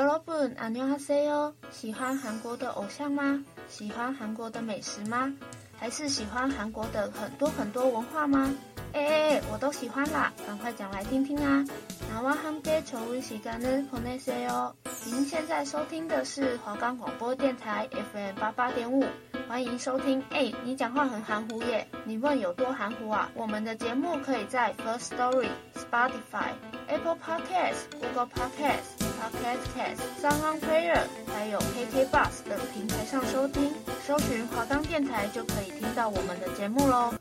여러분，안녕하세요。喜欢韩国的偶像吗？喜欢韩国的美食吗？还是喜欢韩国的很多很多文化吗？哎哎哎，我都喜欢啦，赶快讲来听听啊！나와함께좋은시간을보내세요。您现在收听的是华冈广播电台 FM 八八点五， 欢迎收听。哎，你讲话很含糊耶，你问有多含糊啊？我们的节目可以在 First Story、Spotify、Apple Podcasts、Google Podcasts。Podcast Cast、SoundOnPlayer，还有 KK Bus 等平台上收听，搜寻华冈电台就可以听到我们的节目喽。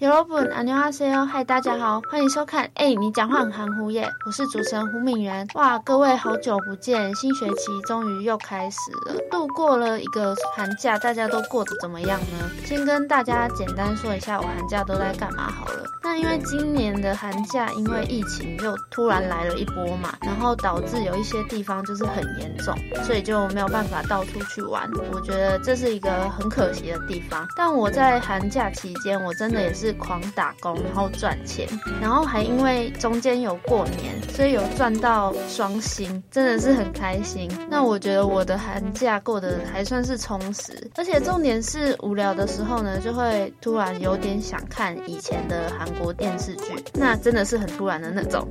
여러분，안녕하세요，嗨，大家好，欢迎收看。哎、欸，你讲话很含糊耶，我是主持人胡敏媛。哇，各位好久不见，新学期终于又开始了。度过了一个寒假，大家都过得怎么样呢？先跟大家简单说一下，我寒假都在干嘛好了。那因为今年的寒假，因为疫情又突然来了一波嘛，然后导致有一些地方就是很严重，所以就没有办法到处去玩。我觉得这是一个很可惜的地方。但我在寒假期间，我真的也是。 狂打工，然后赚钱，然后还因为中间有过年，所以有赚到双薪，真的是很开心。那我觉得我的寒假过得还算是充实，而且重点是无聊的时候呢，就会突然有点想看以前的韩国电视剧，那真的是很突然的那种。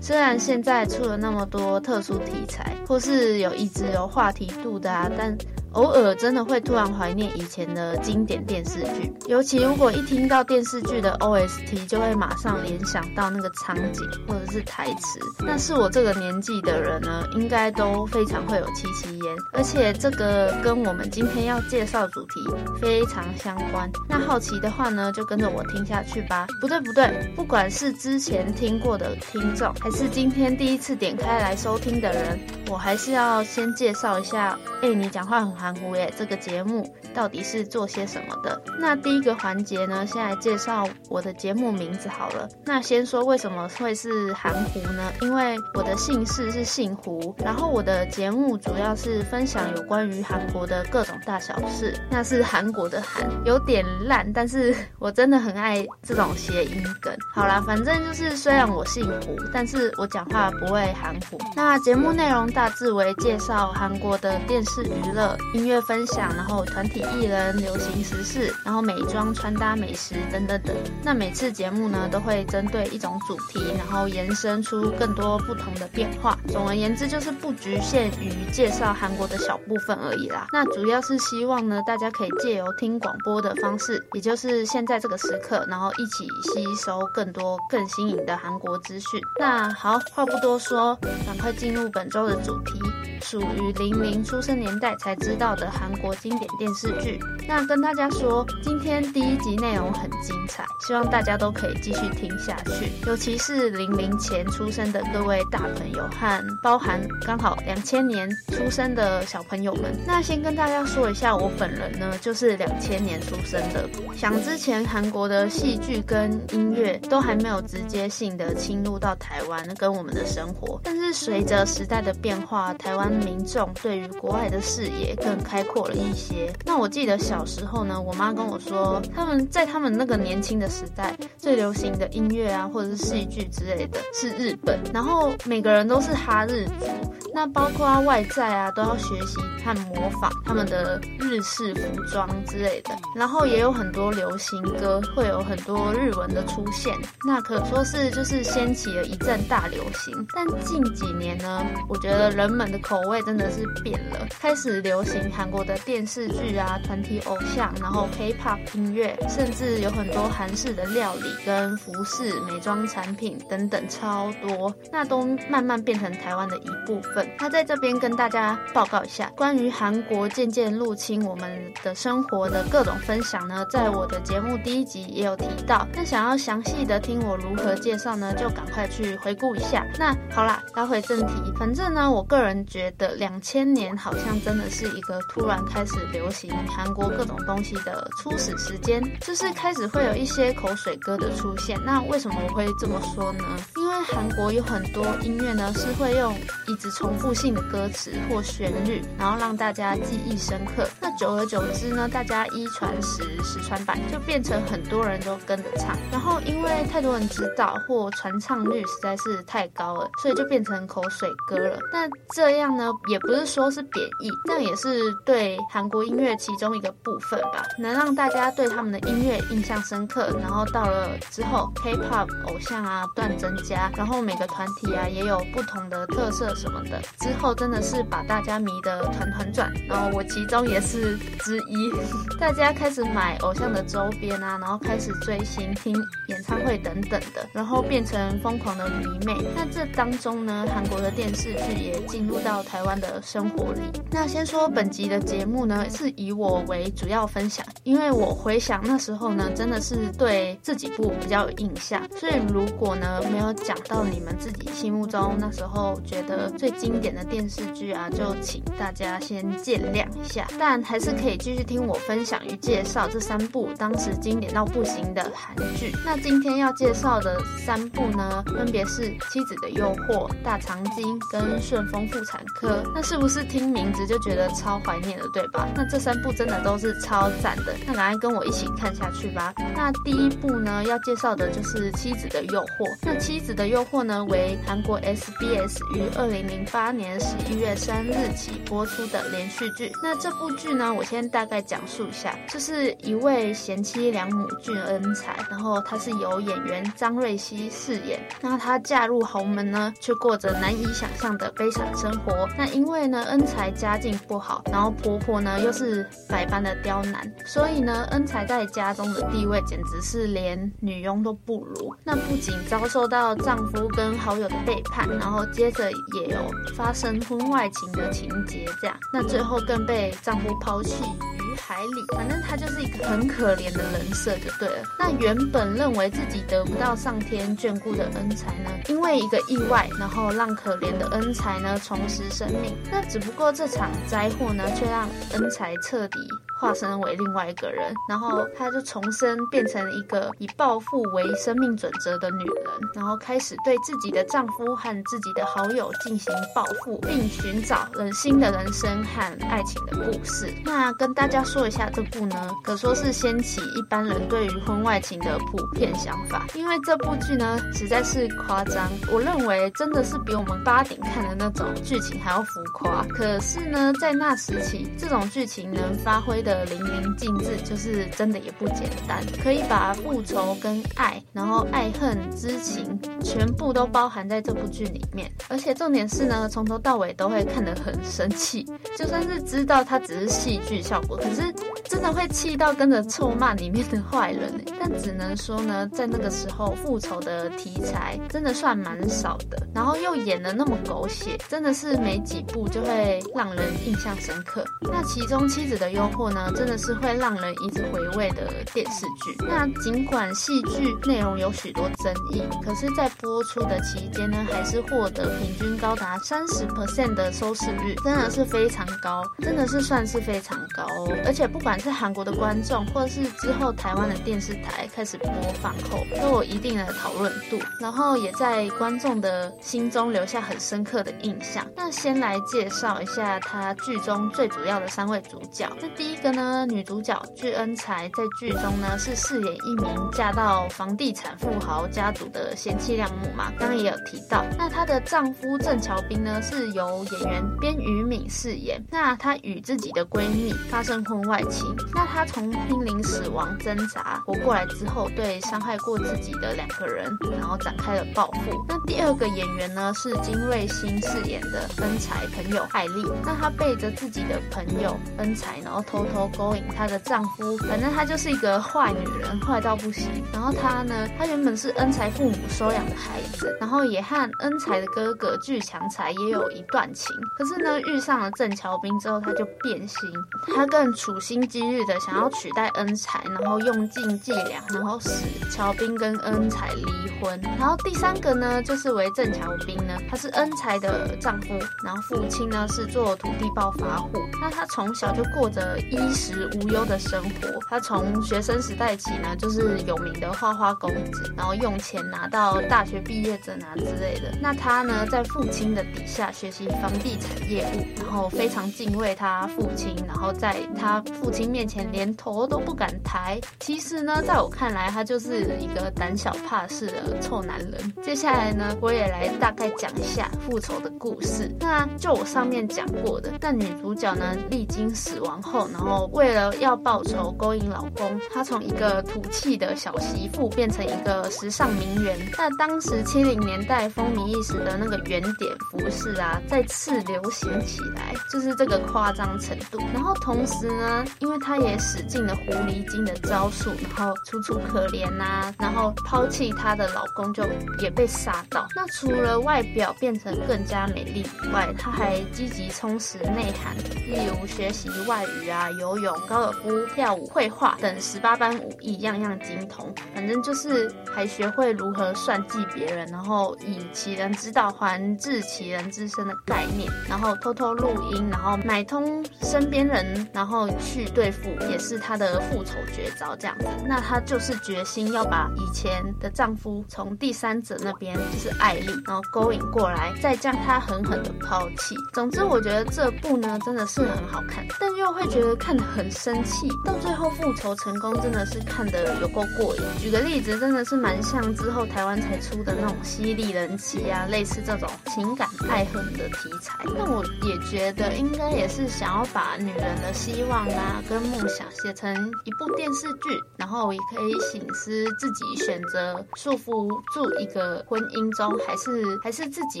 虽然现在出了那么多特殊题材，或是有一直有话题度的啊，但。偶尔真的会突然怀念以前的经典电视剧，尤其如果一听到电视剧的 OST，就会马上联想到那个场景或者是台词。那是我这个年纪的人呢，应该都非常会有七七烟。而且这个跟我们今天要介绍主题非常相关。那好奇的话呢，就跟着我听下去吧。不对不对，不管是之前听过的听众，还是今天第一次点开来收听的人，我还是要先介绍一下。哎，你讲话很含糊耶，这个节目。到底是做些什么的？那第一个环节呢，先来介绍我的节目名字好了。那先说为什么会是韩胡呢？因为我的姓氏是姓胡，然后我的节目主要是分享有关于韩国的各种大小事。那是韩国的韩，有点烂，但是我真的很爱这种谐音梗。好啦，反正就是虽然我姓胡，但是我讲话不会含糊。那节目内容大致为介绍韩国的电视娱乐、音乐分享，然后团体。艺人、流行时事，然后美妆、穿搭、美食等等等。那每次节目呢，都会针对一种主题，然后延伸出更多不同的变化。总而言之，就是不局限于介绍韩国的小部分而已啦。那主要是希望呢，大家可以借由听广播的方式，也就是现在这个时刻，然后一起吸收更多更新颖的韩国资讯。那好，话不多说，赶快进入本周的主题，属于零零出生年代才知道的韩国经典电视剧，那跟大家说，今天第一集内容很精彩，希望大家都可以继续听下去，尤其是零零前出生的各位大朋友和包含刚好两千年出生的小朋友们。那先跟大家说一下，我本人呢就是两千年出生的。想之前韩国的戏剧跟音乐都还没有直接性的侵入到台湾跟我们的生活，但是随着时代的变化，台湾民众对于国外的视野更开阔了一些。那我记得小时候呢，我妈跟我说，他们在他们那个年轻的时代，最流行的音乐啊，或者是戏剧之类的，是日本。然后每个人都是哈日族，那包括外在啊，都要学习和模仿他们的日式服装之类的。然后也有很多流行歌，会有很多日文的出现，那可说是就是掀起了一阵大流行。但近几年呢，我觉得人们的口味真的是变了，开始流行韩国的电视剧啊。啊、团体偶像，然后 K-pop 音乐，甚至有很多韩式的料理跟服饰、美妆产品等等，超多，那都慢慢变成台湾的一部分。那在这边跟大家报告一下，关于韩国渐渐入侵我们的生活的各种分享呢，在我的节目第一集也有提到。那想要详细的听我如何介绍呢，就赶快去回顾一下。那好啦，拉回正题，反正呢，我个人觉得两千年好像真的是一个突然开始流行韩国各种东西的初始时间，就是开始会有一些口水歌的出现。那为什么我会这么说呢？因为韩国有很多音乐呢，是会用一直重复性的歌词或旋律，然后让大家记忆深刻。那久而久之呢，大家一传十，十传百，就变成很多人都跟着唱。然后因为太多人知道或传唱率实在是太高了，所以就变成口水歌了。那这样呢，也不是说是贬义，但也是对韩国音乐其中一个部分吧，能让大家对他们的音乐印象深刻。然后到了之后，K-pop 偶像啊不断增加，然后每个团体啊也有不同的特色什么的。之后真的是把大家迷得团团转，然后我其中也是之一。大家开始买偶像的周边啊，然后开始追星、听演唱会等等的，然后变成疯狂的迷妹。那这当中呢，韩国的电视剧也进入到台湾的生活里。那先说本集的节目呢，是以我为主要分享，因为我回想那时候呢，真的是对这几部比较有印象。所以如果呢没有讲到你们自己心目中那时候觉得最经典的电视剧啊，就请大家先见谅一下。但还是可以继续听我分享与介绍这三部当时经典到不行的韩剧。那今天要介绍的三部呢，分别是《妻子的诱惑》、《大长今》跟《顺风妇产科》。那是不是听名字就觉得超怀念的，对吧？那这三部真的都是超赞的。那赶快跟我一起看下去吧。那第一部呢，要介绍的就是《妻子的诱惑》。那《妻子的诱惑》呢，为韩国 SBS 于二零零八年十一月三日起播出的连续剧。那这部剧呢，我先大概讲述一下，就是一位贤妻良母俊恩才，然后他是由演员张瑞熙饰演。那他嫁入豪门呢，却过着难以想象的悲惨生活。那因为呢，恩才家境不好，然后婆婆呢又是百般的刁难，所以呢，恩才在家中的地位简直是连女佣都不如。那不仅遭受到丈夫跟好友的背叛，然后接着也有发生婚外情的情节，这样，那最后更被丈夫抛弃于海里。反正她就是一个很可怜的人设就对了。那原本认为自己得不到上天眷顾的恩才呢，因为一个意外，然后让可怜的恩才呢重拾生命。那只不过这场灾祸呢，却让恩才彻底。化身为另外一个人，然后她就重生，变成一个以暴富为生命准则的女人，然后开始对自己的丈夫和自己的好友进行报复，并寻找人新的人生和爱情的故事。那跟大家说一下，这部呢，可说是掀起一般人对于婚外情的普遍想法，因为这部剧呢实在是夸张，我认为真的是比我们八点看的那种剧情还要浮夸。可是呢，在那时起，这种剧情能发挥的。的淋漓尽致，就是真的也不简单，可以把复仇跟爱，然后爱恨之情全部都包含在这部剧里面。而且重点是呢，从头到尾都会看得很生气，就算是知道它只是戏剧效果，可是真的会气到跟着臭骂里面的坏人。但只能说呢，在那个时候复仇的题材真的算蛮少的，然后又演得那么狗血，真的是没几部就会让人印象深刻。那其中妻子的诱惑呢？真的是会让人一直回味的电视剧。那尽管戏剧内容有许多争议，可是，在播出的期间呢，还是获得平均高达三十 percent 的收视率，真的是非常高，真的是算是非常高哦。而且，不管是韩国的观众，或是之后台湾的电视台开始播放后，都有一定的讨论度，然后也在观众的心中留下很深刻的印象。那先来介绍一下他剧中最主要的三位主角。那第一个。呢，女主角具恩才在剧中呢是饰演一名嫁到房地产富豪家族的贤妻良母嘛，刚刚也有提到。那她的丈夫郑乔彬呢是由演员边宇敏饰演。那她与自己的闺蜜发生婚外情，那她从濒临死亡挣扎活过来之后，对伤害过自己的两个人，然后展开了报复。那第二个演员呢，是金瑞欣饰演的恩才朋友艾丽。那她背着自己的朋友恩才，然后偷偷勾引她的丈夫。反正她就是一个坏女人，坏到不行。然后她呢，她原本是恩财父母收养的孩子，然后也和恩财的哥哥巨强财也有一段情。可是呢，遇上了郑乔斌之后，她就变心，她更处心积虑的想要取代恩财，然后用尽伎俩，然后使乔斌跟恩财离婚。然后第三个呢，就是为郑乔斌呢，他是恩财的丈夫，然后父亲呢是做土地暴发户。那他从小就过着一衣食无忧的生活。他从学生时代起呢，就是有名的花花公子，然后用钱拿到大学毕业证啊之类的。那他呢，在父亲的底下学习房地产业务，然后非常敬畏他父亲，然后在他父亲面前连头都不敢抬。其实呢，在我看来，他就是一个胆小怕事的臭男人。接下来呢，我也来大概讲一下复仇的故事。那就我上面讲过的，那女主角呢，历经死亡后，然后为了要报仇勾引老公，她从一个土气的小媳妇变成一个时尚名媛。那当时七零年代风靡一时的那个圆点服饰啊，再次流行起来，就是这个夸张程度。然后同时呢，因为她也使尽了狐狸精的招数，然后楚楚可怜呐、啊，然后抛弃她的老公就也被杀到。那除了外表变成更加美丽以外，她还积极充实内涵，例如学习外语啊、游泳、高尔夫、跳舞、绘画等十八般武艺，样样精通。反正就是还学会如何算计别人，然后以其人之道还治其人之身的概念，然后偷偷录音，然后买通身边人，然后去对付，也是她的复仇绝招。这样子，那她就是决心要把以前的丈夫从第三者那边，就是艾丽，然后勾引过来，再将他狠狠的抛弃。总之，我觉得这部呢真的是很好看，但又会觉得看得很生气。到最后复仇成功，真的是看得有够过瘾。举个例子，真的是蛮像之后台湾才出的那种犀利人妻啊，类似这种情感爱恨的题材。但我也觉得应该也是想要把女人的希望啊跟梦想写成一部电视剧，然后也可以醒思自己选择束缚住一个婚姻中，还是还是自己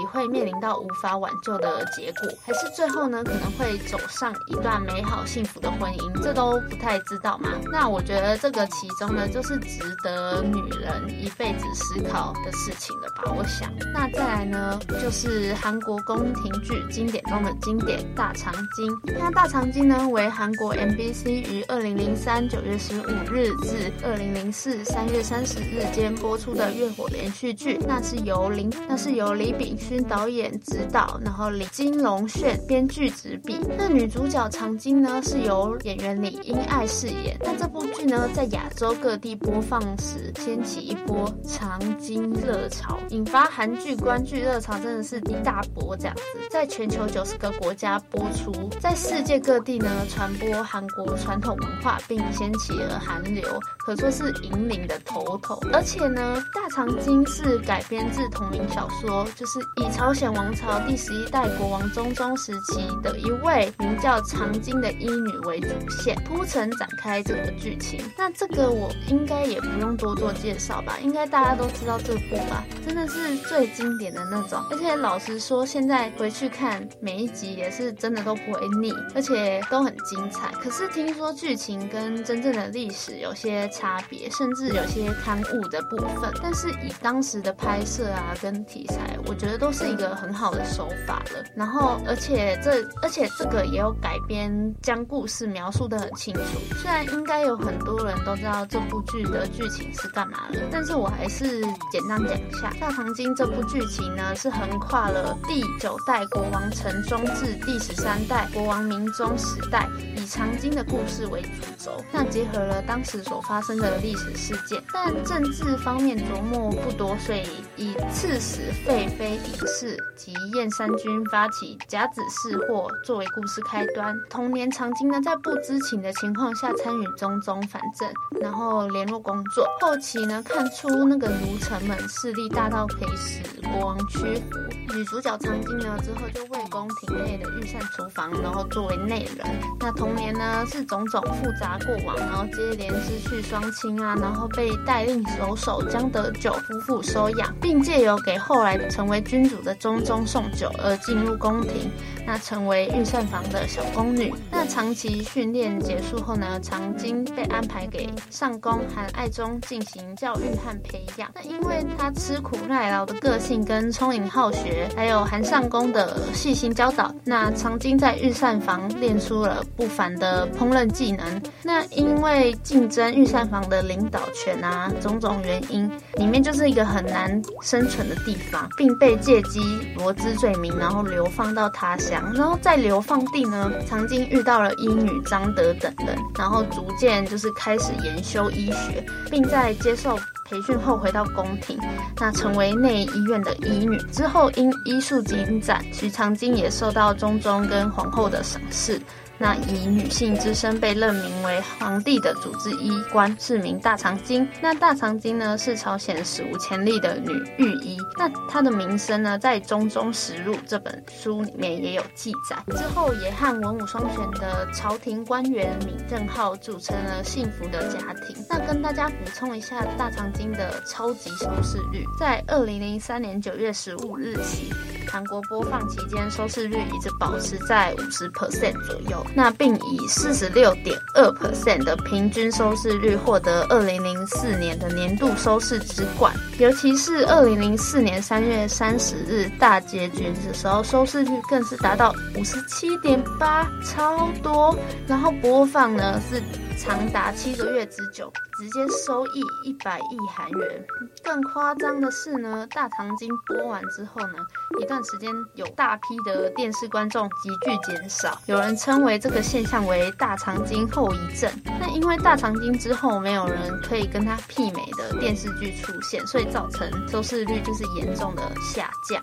会面临到无法挽救的结果，还是最后呢可能会走上一段美好幸福的婚姻，这都不太知道嘛。那我觉得这个其中呢，就是值得女人一辈子思考的事情了吧。我想，那再来呢，就是韩国宫廷剧经典中的经典《大长今》。那《大长今》呢，为韩国 MBC 于二零零三九月十五日至二零零四三月三十日间播出的月火连续剧。那是由林，那是由李炳勋导演指导，然后李金龙炫编剧执笔。那女主角长今呢，是由演员李英爱饰演。那这部剧呢，在亚洲各地播放时，掀起一波长今热潮，引发韩剧观剧热潮，真的是一大波这样子。在全球九十个国家播出，在世界各地呢传播韩国传统文化，并掀起了韩流，可说是引领的头头。而且呢，大长今是改编自同名小说，就是以朝鲜王朝第十一代国王中宗时期的一位名叫长今的医女为主线，铺陈展开这个剧情。那这个我应该也不用多做介绍吧，应该大家都知道这部吧，真的是最经典的那种。而且老实说，现在回去看每一集也是真的都不会腻，而且都很精彩。可是听说剧情跟真正的历史有些差别，甚至有些刊物的部分。但是以当时的拍摄啊跟题材，我觉得都是一个很好的手法了。然后而且这而且这个也有改编，将故事描述得很清楚。虽然应该有很多人都知道这部剧的剧情是干嘛的，但是我还是简单讲一下《大长今》这部剧情呢，是横跨了第九代国王成宗至第十三代国王明宗时代，以长今的故事为主轴，那结合了当时所发生的历史事件，但政治方面琢磨不多，所以以刺史废妃尹氏及燕山君发起甲子事祸作为故事开端。同年，长今呢在不知情的情况下参与中宗反正，然后联络工作。后期呢，看出那个奴臣们势力大到可以使国王屈服。女主角长今呢之后就为宫廷内的御膳厨房，然后作为内人。那童年呢是种种复杂过往，然后接连失去双亲啊，然后被代令守守江德久夫妇收养，并借由给后来成为君主的中宗送酒而进入宫廷，那成为御膳房的小宫女。那长期训练结束后呢，长今被安排给上宫韩爱中进行教育和培养。那因为她吃苦耐劳的个性跟聪颖好学，还有韩上宫的细心教导，那长今在御膳房练出了不凡的烹饪技能。那因为竞争御膳房的领导权啊，种种原因，里面就是一个很难生存的地方，并被借机罗织罪名，然后流放到他乡。然后在流放地呢，曾经遇到了医女张德等人，然后逐渐就是开始研修医学，并在接受培训后回到宫廷，那成为内医院的医女。之后因医术精湛，徐长今也受到中宗跟皇后的赏识。那以女性之身被任命为皇帝的主治医官是名大长今。那大长今呢，是朝鲜史无前例的女御医。那她的名声呢，在《中宗实录》这本书里面也有记载。之后也和文武双全的朝廷官员闵正浩组成了幸福的家庭。那跟大家补充一下大长今的超级收视率，在二零零三年九月十五日起，韩国播放期间收视率一直保持在五十 percent 左右。那并以四十六点二 percent 的平均收视率获得二零零四年的年度收视之冠，尤其是二零零四年三月三十日大结局的时候，收视率更是达到五十七点八，超多。然后播放呢是长达七个月之久。直接收益一百亿韩元。更夸张的是呢，大长今播完之后呢，一段时间有大批的电视观众急剧减少，有人称为这个现象为大长今后遗症。那因为大长今之后没有人可以跟他媲美的电视剧出现，所以造成收视率就是严重的下降。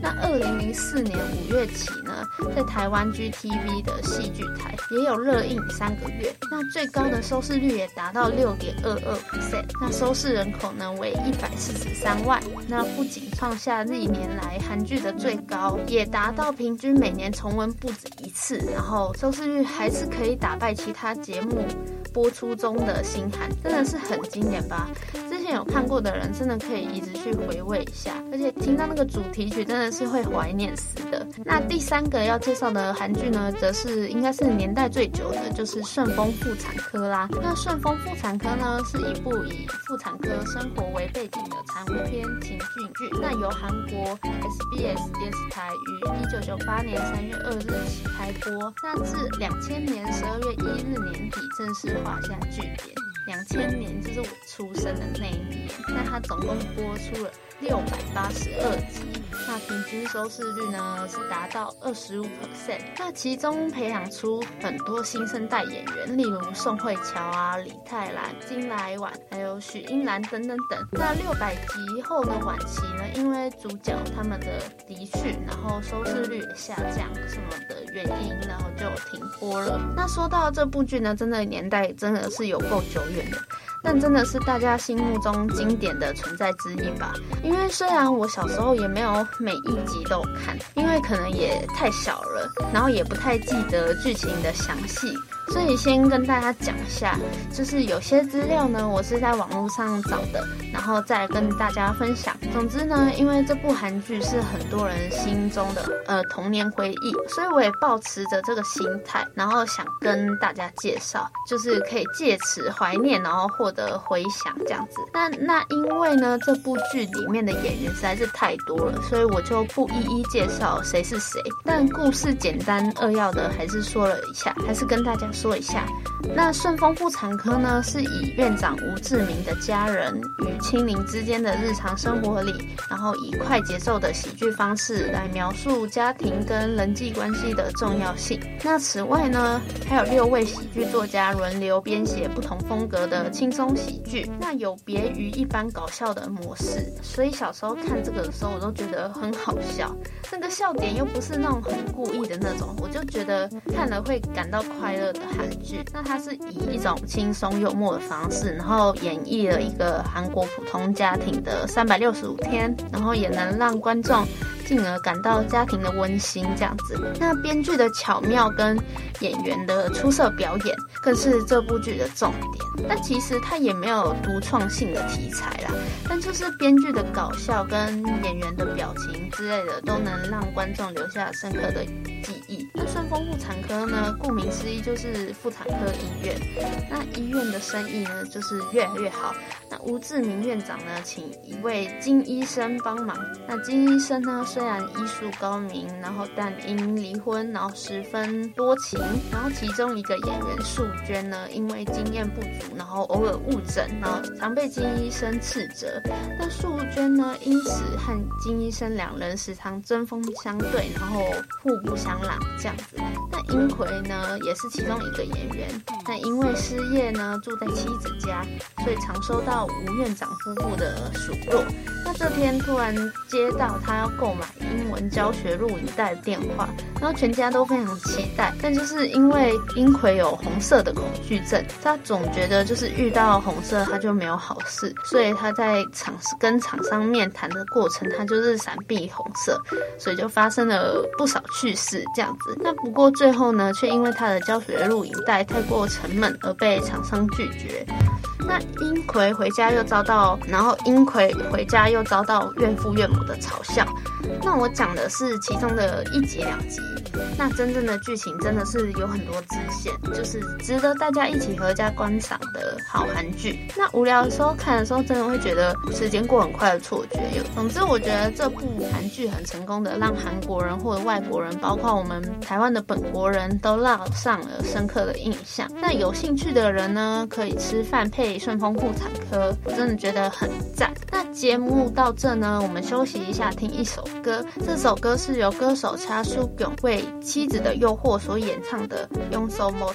那二零零四年五月起呢，在台湾 GTV 的戏剧台也有热映三个月，那最高的收视率也达到六点。二二 percent，那收视人口呢为一百四十三万，那不仅创下历年来韩剧的最高，也达到平均每年重温不止一次，然后收视率还是可以打败其他节目播出中的新韩，真的是很经典吧？之前有看过的人真的可以一直去回味一下，而且听到那个主题曲真的是会怀念死的。那第三个要介绍的韩剧呢，则是应该是年代最久的，就是《顺风妇产科》啦。那《顺风妇产科》呢，是一部以妇产科生活为背景的产妇片情景剧。那由韩国 SBS 电视台于一九九八年三月二日起开播，那至两千年十二月一日年底正式画下句点。两千年就是我出生的那一年，那它总共播出了六百八十二集，那平均收视率呢是达到二十五 percent。那其中培养出很多新生代演员，例如宋慧乔啊、李泰兰、金来婉，还有许英兰等等等。那六百集后的晚期呢，因为主角他们的离去，然后收视率下降什么的原因，然后就停播了。那说到这部剧呢，真的年代真的是有够久远的。但真的是大家心目中经典的存在之一吧？因为虽然我小时候也没有每一集都看，因为可能也太小了，然后也不太记得剧情的详细。所以先跟大家讲一下，就是有些资料呢，我是在网络上找的，然后再跟大家分享。总之呢，因为这部韩剧是很多人心中的呃童年回忆，所以我也抱持着这个心态，然后想跟大家介绍，就是可以借此怀念，然后获得回响这样子。那那因为呢，这部剧里面的演员实在是太多了，所以我就不一一介绍谁是谁。但故事简单扼要的还是说了一下，还是跟大家说。一下，那顺风妇产科呢，是以院长吴志明的家人与亲邻之间的日常生活里，然后以快节奏的喜剧方式来描述家庭跟人际关系的重要性。那此外呢，还有六位喜剧作家轮流编写不同风格的轻松喜剧，那有别于一般搞笑的模式，所以小时候看这个的时候，我都觉得很好笑。那个笑点又不是那种很故意的那种，我就觉得看了会感到快乐的。韩剧，那它是以一种轻松幽默的方式，然后演绎了一个韩国普通家庭的三百六十五天，然后也能让观众进而感到家庭的温馨这样子。那编剧的巧妙跟演员的出色表演，更是这部剧的重点。但其实它也没有独创性的题材啦，但就是编剧的搞笑跟演员的表情之类的，都能让观众留下深刻的记忆。那顺丰妇产科呢，顾名思义就是妇产科医院。那医院的生意呢，就是越来越好。那吴志明院长呢，请一位金医生帮忙。那金医生呢，虽虽然医术高明，然后但因离婚，然后十分多情。然后其中一个演员素娟呢，因为经验不足，然后偶尔误诊，然后常被金医生斥责。那素娟呢，因此和金医生两人时常针锋相对，然后互不相让这样子。那英奎呢，也是其中一个演员。那因为失业呢，住在妻子家，所以常收到吴院长夫妇的数落。那这天突然接到他要购买英文教学录影带的电话，然后全家都非常期待。但就是因为英奎有红色的恐惧症，他总觉得就是遇到红色他就没有好事，所以他在厂跟厂商面谈的过程，他就是闪避红色，所以就发生了不少趣事这样子。那不过最后呢，却因为他的教学录影带太过沉闷而被厂商拒绝。那英奎回家又遭到，然后英奎回家又遭到岳父岳母的嘲笑。那我讲的是其中的一集两集，那真正的剧情真的是有很多支线，就是值得大家一起合家观赏的好韩剧。那无聊的时候看的时候，真的会觉得时间过很快的错觉。有，总之我觉得这部韩剧很成功的让韩国人或者外国人，包括我们台湾的本国人都烙上了深刻的印象。那有兴趣的人呢，可以吃饭配顺丰妇产科，真的觉得很赞。那节目到这呢，我们休息一下，听一首歌。这首歌是由歌手查书勇为《妻子的诱惑》所演唱的《用 so mote》，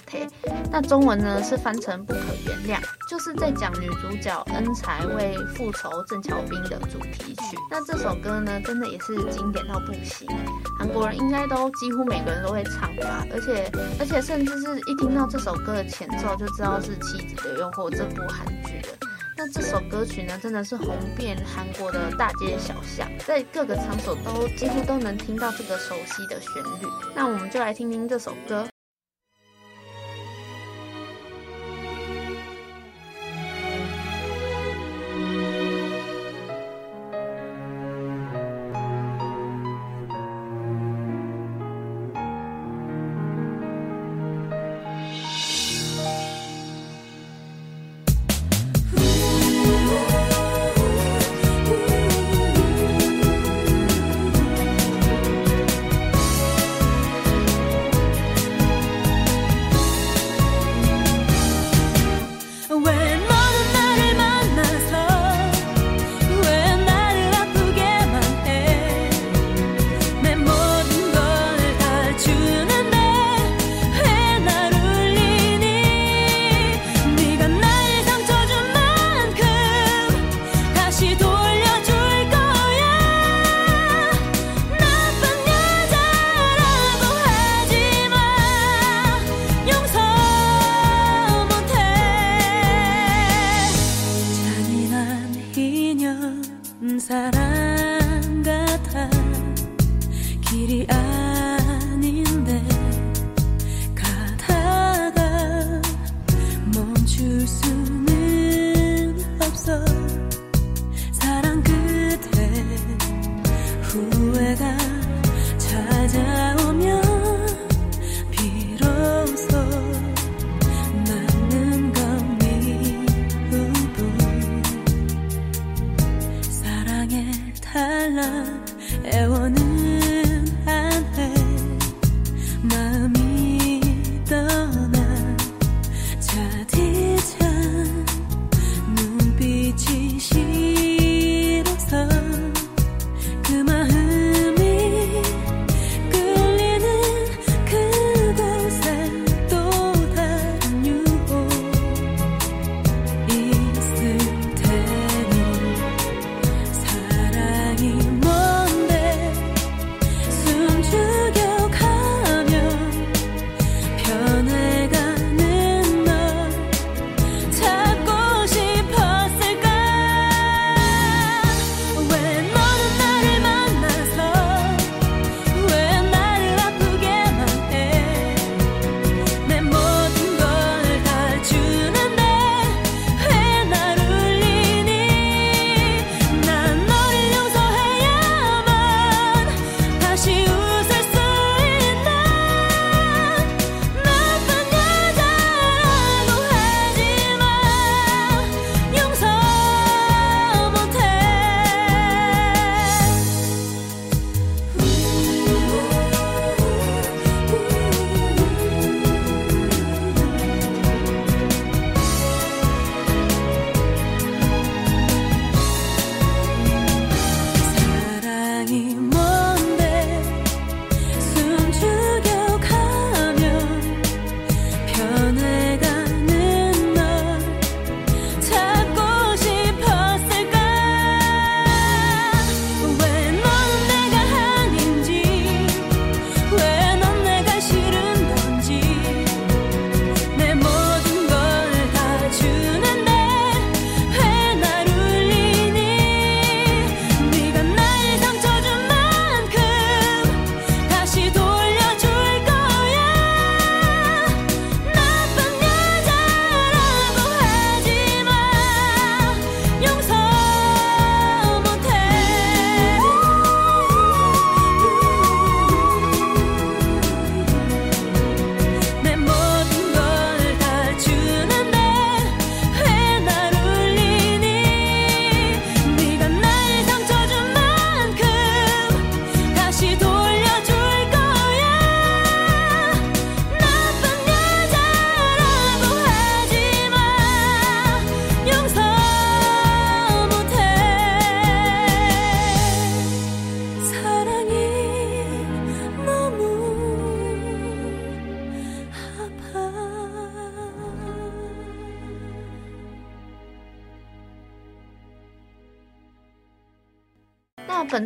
那中文呢是翻成《不可原谅》，就是在讲女主角恩才为复仇郑乔斌的主题曲。那这首歌呢，真的也是经典到不行，韩国人应该都几乎每个人都会唱吧，而且而且甚至是一听到这首歌的前奏就知道是《妻子的诱惑》这部韩。那这首歌曲呢，真的是红遍韩国的大街小巷，在各个场所都几乎都能听到这个熟悉的旋律。那我们就来听听这首歌。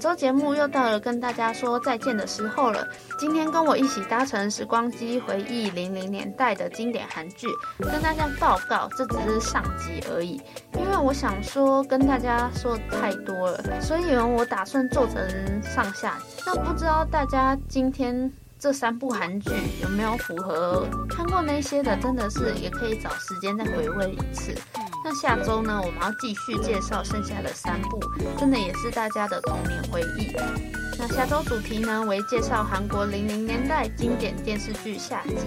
周节目又到了跟大家说再见的时候了。今天跟我一起搭乘时光机回忆零零年代的经典韩剧，跟大家报告，这只是上集而已。因为我想说跟大家说太多了，所以我打算做成上下集。那不知道大家今天这三部韩剧有没有符合？看过那些的，真的是也可以找时间再回味一次。那下周呢，我们要继续介绍剩下的三部，真的也是大家的童年回忆。那下周主题呢，为介绍韩国零零年代经典电视剧下集。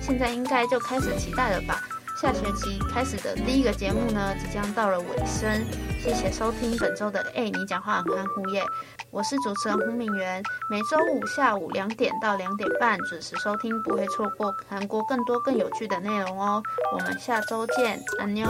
现在应该就开始期待了吧？下学期开始的第一个节目呢，即将到了尾声。谢谢收听本周的哎，你讲话很含糊耶。我是主持人胡敏媛，每周五下午两点到两点半准时收听，不会错过韩国更多更有趣的内容哦。我们下周见，安妞。